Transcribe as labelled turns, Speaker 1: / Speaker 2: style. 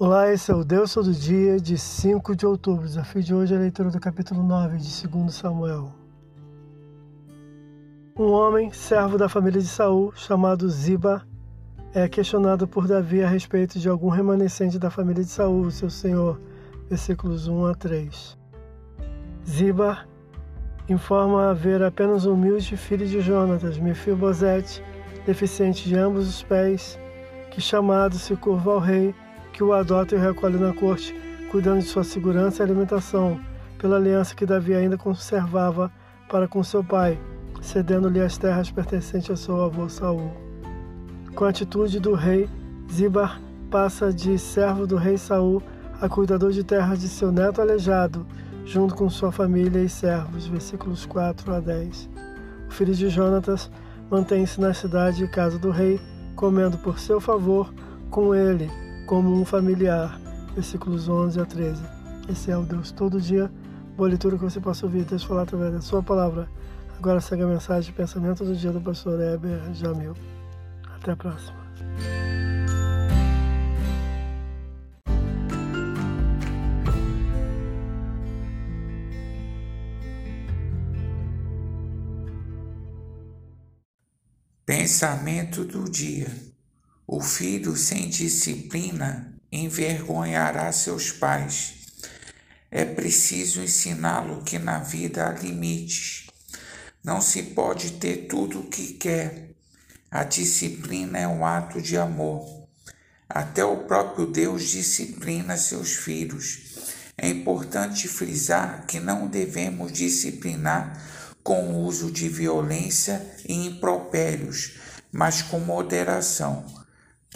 Speaker 1: Olá, esse é o Deus Todo Dia de 5 de outubro. O desafio de hoje é a leitura do capítulo 9 de 2 Samuel. Um homem, servo da família de Saul, chamado Ziba, é questionado por Davi a respeito de algum remanescente da família de Saul, seu senhor. Versículos 1 a 3. Ziba informa haver apenas um humilde filho de Jonatas, Mefibosete, deficiente de ambos os pés, que chamado se curva ao rei que o adota e o recolhe na corte, cuidando de sua segurança e alimentação, pela aliança que Davi ainda conservava para com seu pai, cedendo-lhe as terras pertencentes a seu avô Saul. Com a atitude do rei, Zibar passa de servo do rei Saul a cuidador de terras de seu neto aleijado, junto com sua família e servos. Versículos 4 a 10. O filho de Jonatas mantém-se na cidade e casa do rei, comendo por seu favor com ele como um familiar. Versículos 11 a 13. Esse é o Deus todo dia. Boa leitura que você possa ouvir Deus falar através da sua palavra. Agora segue a mensagem de pensamento do dia do pastor Heber Jamil. Até a próxima.
Speaker 2: Pensamento do dia. O filho sem disciplina envergonhará seus pais. É preciso ensiná-lo que na vida há limites. Não se pode ter tudo o que quer. A disciplina é um ato de amor. Até o próprio Deus disciplina seus filhos. É importante frisar que não devemos disciplinar com o uso de violência e impropérios, mas com moderação